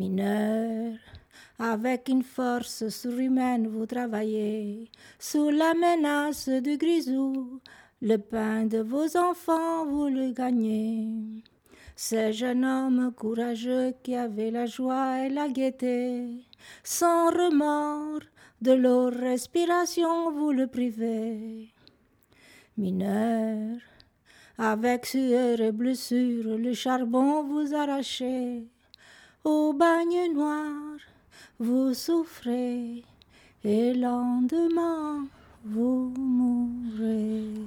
Mineur, avec une force surhumaine, vous travaillez sous la menace du grisou. Le pain de vos enfants, vous le gagnez. Ces jeunes hommes courageux qui avaient la joie et la gaieté, sans remords, de leur respiration, vous le privez. Mineur, avec sueur et blessure, le charbon vous arrachez. Au bagne noir, vous souffrez, et lendemain, vous mourrez.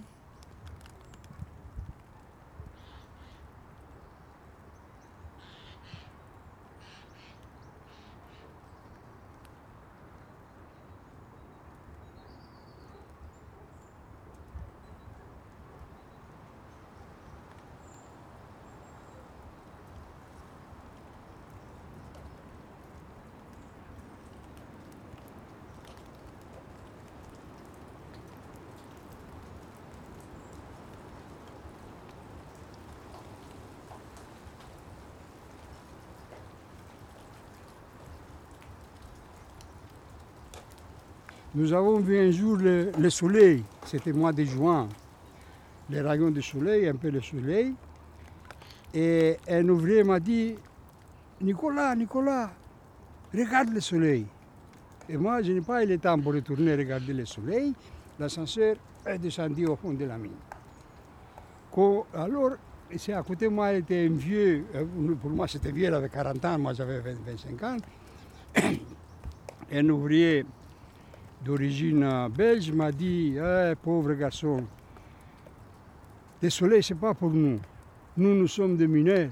Nous avons vu un jour le, le soleil, c'était mois de juin, les rayons du soleil, un peu le soleil. Et un ouvrier m'a dit, Nicolas, Nicolas, regarde le soleil. Et moi, je n'ai pas eu le temps pour retourner regarder le soleil. L'ascenseur est descendu au fond de la mine. Alors, c'est à côté de moi, était un vieux, euh, pour moi c'était vieux, il avait 40 ans, moi j'avais 20, 25 ans. un ouvrier d'origine euh, belge m'a dit Eh, pauvre garçon, le soleil, ce n'est pas pour nous. Nous, nous sommes des mineurs.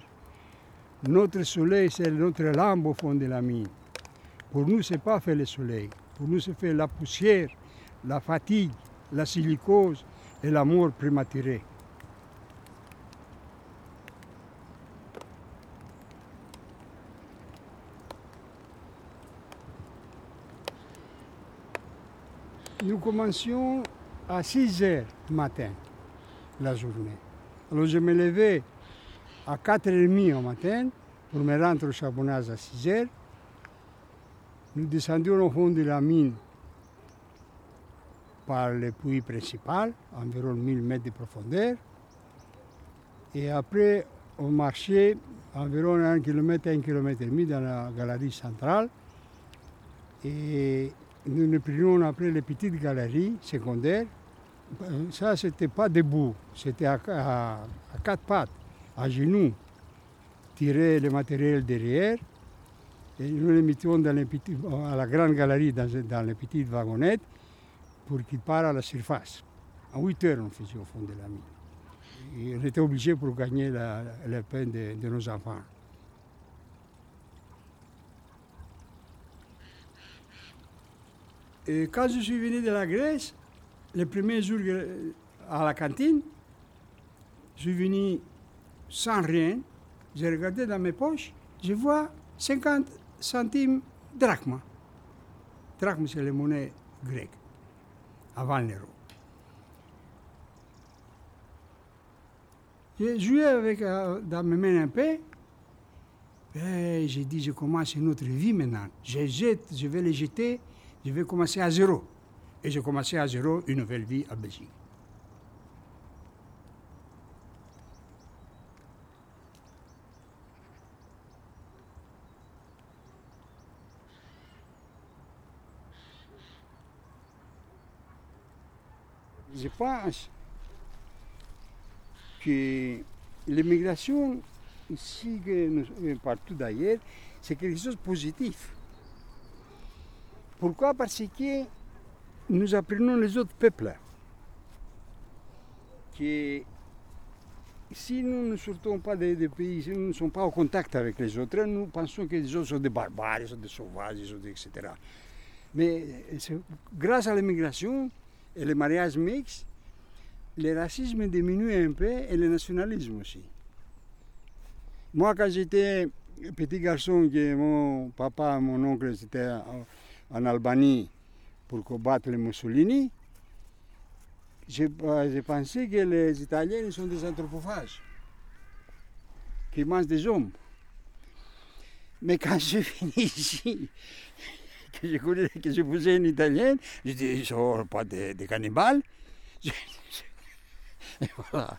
Notre soleil, c'est notre lampe au fond de la mine. Pour nous, ce n'est pas fait le soleil. Pour nous, c'est fait la poussière, la fatigue, la silicose et la mort prématurée. Nous commencions à 6 heures du matin, la journée. Alors je me levais à 4h30 au matin pour me rendre au charbonnage à 6 heures. Nous descendions au fond de la mine par le puits principal, environ 1000 mètres de profondeur. Et après, on marchait environ 1 km, 1 km et demi dans la galerie centrale. Et nous nous prenions après les petites galeries secondaires. Euh, Ça, c'était pas debout, c'était à, quatre pattes, à genoux. Tirer le matériel derrière. Et nous les mettions dans les à la grande galerie, dans, les petites wagonnettes, pour qu'ils partent à la surface. À 8 heures, on faisait au fond de la mine. On était obligé pour gagner la, le pain de, de nos enfants. Et quand je suis venu de la Grèce, le premier jour euh, à la cantine, je suis venu sans rien. J'ai regardé dans mes poches, je vois 50 centimes drachmes. Drachmes, c'est la monnaie grecque, avant l'euro. J'ai joué avec, euh, dans mes mains un peu. Et j'ai dit, je commence une autre vie maintenant. Je jette, je vais les jeter, je vais commencer à zéro. Et j'ai commencé à zéro une nouvelle vie à Belgique. Je pense que l'immigration, ici partout d'ailleurs, c'est quelque chose de positif. Pourquoi? Parce que nous apprenons les autres peuples que si nous ne sortons pas des, pays, si nous ne sommes pas en contact avec les autres, nous pensons que les autres sont des barbares, sont des sauvages, etc. Mais c'est grâce à l'immigration et le mariage mixte, le racisme diminue un peu et le nationalisme aussi. Moi, quand j'étais petit garçon, que mon papa mon oncle étaient en, Albanie pour combattre les Mussolini, j'ai pensé que les Italiens sont des anthropophages, qui mangent des hommes. Mais quand je venu ici, que je, connais, que je faisais une italienne, je dis, ils ne sont pas des, cannibales. Et voilà.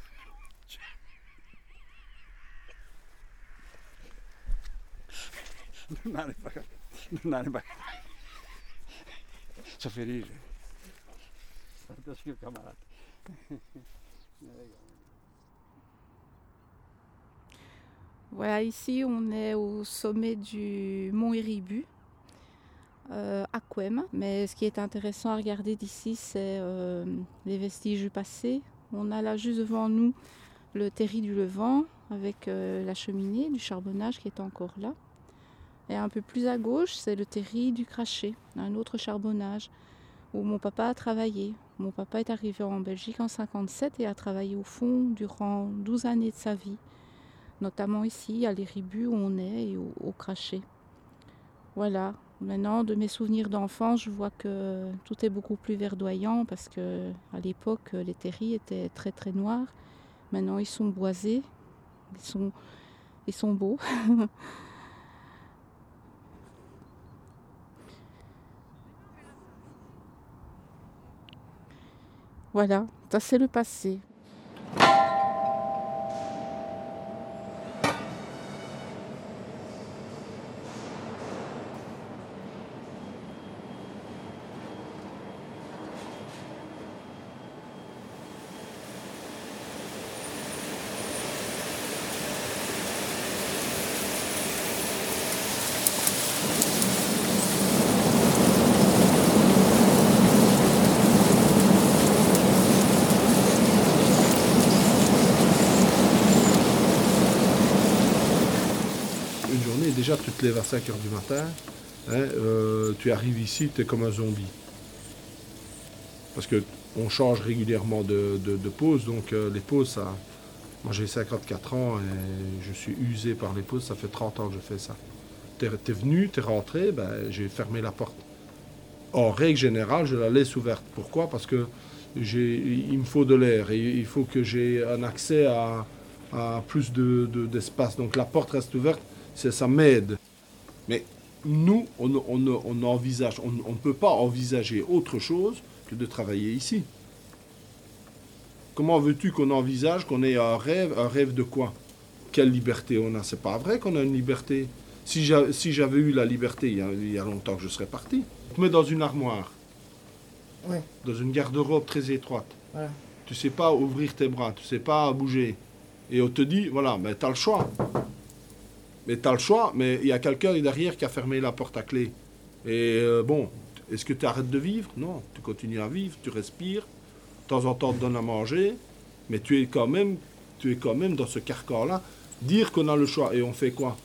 Allez pas. Ça fait rire. Attention, camarade. Voilà, ici on est au sommet du mont Iribu, euh, à Couem. Mais ce qui est intéressant à regarder d'ici, c'est euh, les vestiges du passé. On a là juste devant nous le terri du Levant avec euh, la cheminée du charbonnage qui est encore là. Et un peu plus à gauche, c'est le terri du Craché, un autre charbonnage où mon papa a travaillé. Mon papa est arrivé en Belgique en 57 et a travaillé au fond durant 12 années de sa vie notamment ici à l'Éribu où on est et au, au Craché. Voilà, maintenant de mes souvenirs d'enfance, je vois que tout est beaucoup plus verdoyant parce que à l'époque les terris étaient très très noirs. Maintenant ils sont boisés, ils sont, ils sont beaux. voilà, ça c'est le passé. Une journée, déjà, tu te lèves à 5 heures du matin, hein, euh, tu arrives ici, tu es comme un zombie. Parce que on change régulièrement de, de, pause, donc euh, les pauses. Moi j'ai 54 ans et je suis usé par les pauses, ça fait 30 ans que je fais ça. T'es es venu, t'es rentré, ben, j'ai fermé la porte. En règle générale, je la laisse ouverte. Pourquoi? Parce que il me faut de l'air et il faut que j'ai un accès à, à plus de- de- d'espace. Donc la porte reste ouverte, ça m'aide. Mais nous, on, ne- on ne- on envisage, on on ne peut pas envisager autre chose que de travailler ici. Comment veux-tu qu'on envisage qu'on ait un rêve Un rêve de quoi? Quelle liberté on a? C'est pas vrai qu'on a une liberté. Si j'a- si j'avais eu la liberté il y, a, il y a longtemps que je serais parti. Tu te mets dans une armoire, dans une garde-robe très étroite. voilà. Tu sais pas ouvrir tes bras, tu sais pas bouger. Et on te dit, voilà, mais tu as le choix. Mais tu as le choix, mais il y a quelqu'un derrière qui a fermé la porte à clé. Et euh, bon, est-ce que tu arrêtes de vivre? Non, tu continues à vivre, tu respires. De temps en temps, on te donne à manger. Mais tu es quand même, tu es quand même dans ce carcan-là. Dire qu'on a le choix et on fait quoi?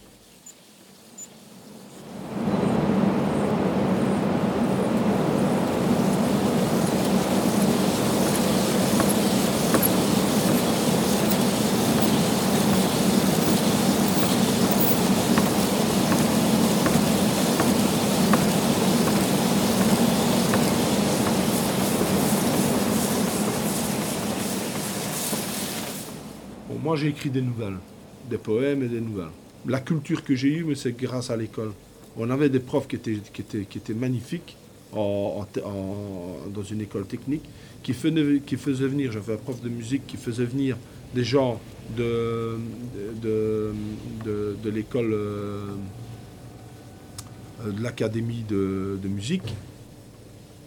J'ai écrit des nouvelles, des poèmes et des nouvelles. La culture que j'ai eue, mais c'est grâce à l'école. On avait des profs qui étaient, qui étaient, qui étaient magnifiques dans une école technique, qui faisaient, qui faisaient venir, j'avais un prof de musique qui faisait venir des gens de, de, de, l'école, euh, de l'académie de, de musique.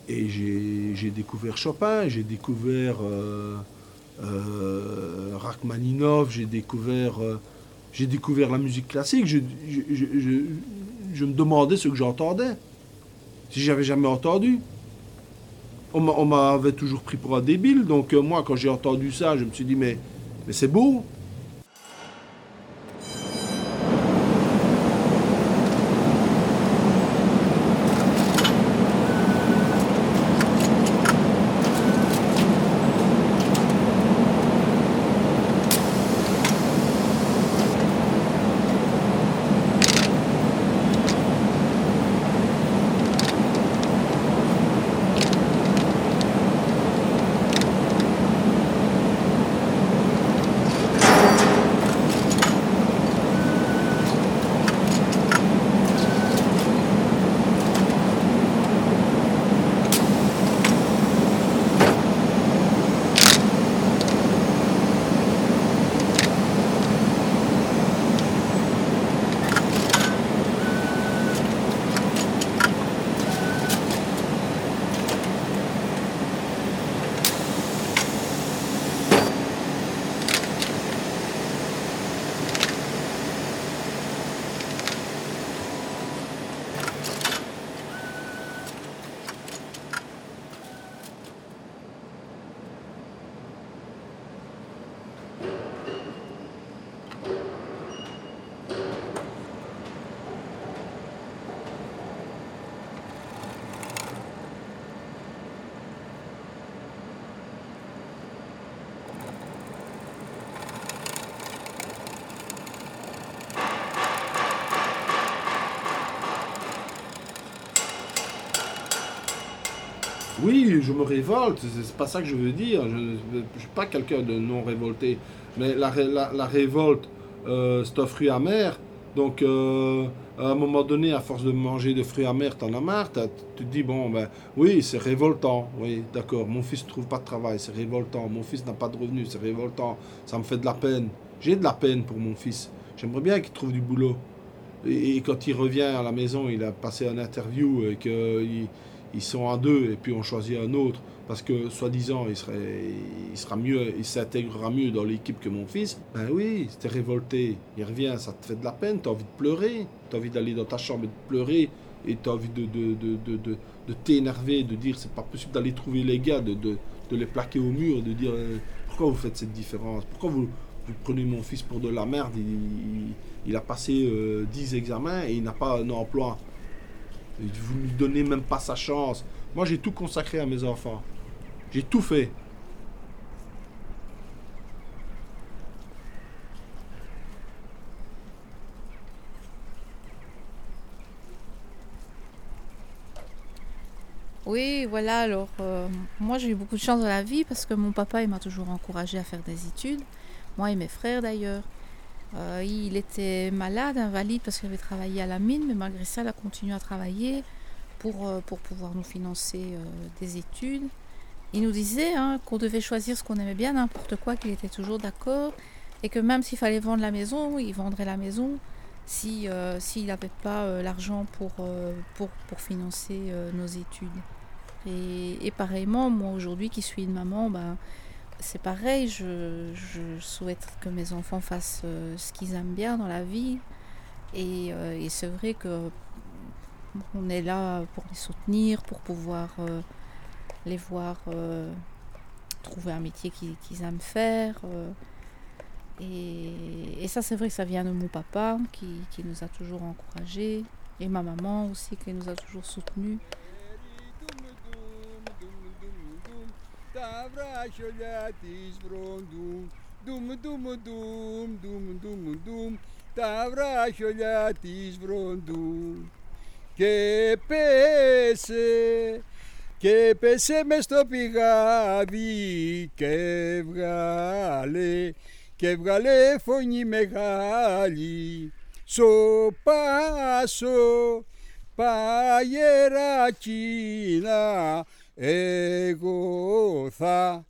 Et j'ai j'ai découvert Chopin, j'ai découvert euh, euh, Rachmaninov, j'ai découvert, euh, découvert la musique classique. Je, me demandais ce que j'entendais, si j'avais jamais entendu. On m'a- on m'avait toujours pris pour un débile, donc euh, moi, quand j'ai entendu ça, je me suis dit, mais c'est beau. Oui, je me révolte, c'est pas ça que je veux dire. Je ne suis pas quelqu'un de non révolté. Mais la, la, révolte, euh, c'est un fruit amer. Donc, euh, à un moment donné, à force de manger des fruits amers, t'en as marre. Tu te dis, bon, ben oui, c'est révoltant. Oui, d'accord. Mon fils ne trouve pas de travail, c'est révoltant. Mon fils n'a pas de revenus, c'est révoltant. Ça me fait de la peine. J'ai de la peine pour mon fils. J'aimerais bien qu'il trouve du boulot. Et, quand il revient à la maison, il a passé un interview et qu'il ils sont à deux et puis on choisit un autre parce que soi-disant il, serait, il sera mieux, il s'intégrera mieux dans l'équipe que mon fils. Ben oui, c'était révolté. Il revient, ça te fait de la peine, tu as envie de pleurer, tu as envie d'aller dans ta chambre et de pleurer et tu as envie de, de, de, de, de t'énerver, de dire c'est pas possible d'aller trouver les gars, de, de, les plaquer au mur, de dire euh, pourquoi vous faites cette différence, pourquoi vous, vous prenez mon fils pour de la merde, il, il a passé 10 euh, examens et il n'a pas un emploi. Vous ne lui donnez même pas sa chance. Moi, j'ai tout consacré à mes enfants. J'ai tout fait. Oui, voilà, alors euh, moi j'ai eu beaucoup de chance dans la vie parce que mon papa il m'a toujours encouragé à faire des études, moi et mes frères d'ailleurs. Euh, il était malade, invalide parce qu'il avait travaillé à la mine, mais malgré ça, il a continué à travailler pour, euh, pour pouvoir nous financer euh, des études. Il nous disait hein, qu'on devait choisir ce qu'on aimait bien, n'importe quoi, qu'il était toujours d'accord, et que même s'il fallait vendre la maison, il vendrait la maison si s'il n'avait pas l'argent pour, pour, pour, financer nos études. Et, et, pareillement, moi aujourd'hui qui suis une maman, ben, c'est pareil, je, souhaite que mes enfants fassent euh, ce qu'ils aiment bien dans la vie. Et, euh, c'est vrai que on est là pour les soutenir, pour pouvoir euh, les voir trouver un métier qu'ils aiment faire. Et, ça, c'est vrai que ça vient de mon papa qui, qui nous a toujours encouragés, et ma maman aussi qui nous a toujours soutenus. Τα βράχιολια της βροντούν Δουμ δουμ δουμ δουμ δουμ δουμ Τα βράχιολια της βροντούν Και πέσε και πέσε μες στο πηγάδι και βγάλε και βγάλε φωνή μεγάλη. Σοπάσο παγερακίνα εγώ θα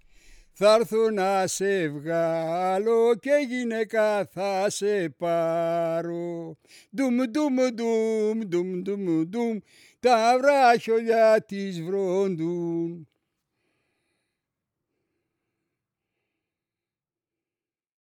θα έρθω να σε βγάλω και γυναίκα θα σε πάρω. Ντουμ ντουμ ντουμ ντουμ ντουμ ντουμ τα βράχιολια της βρόντουν.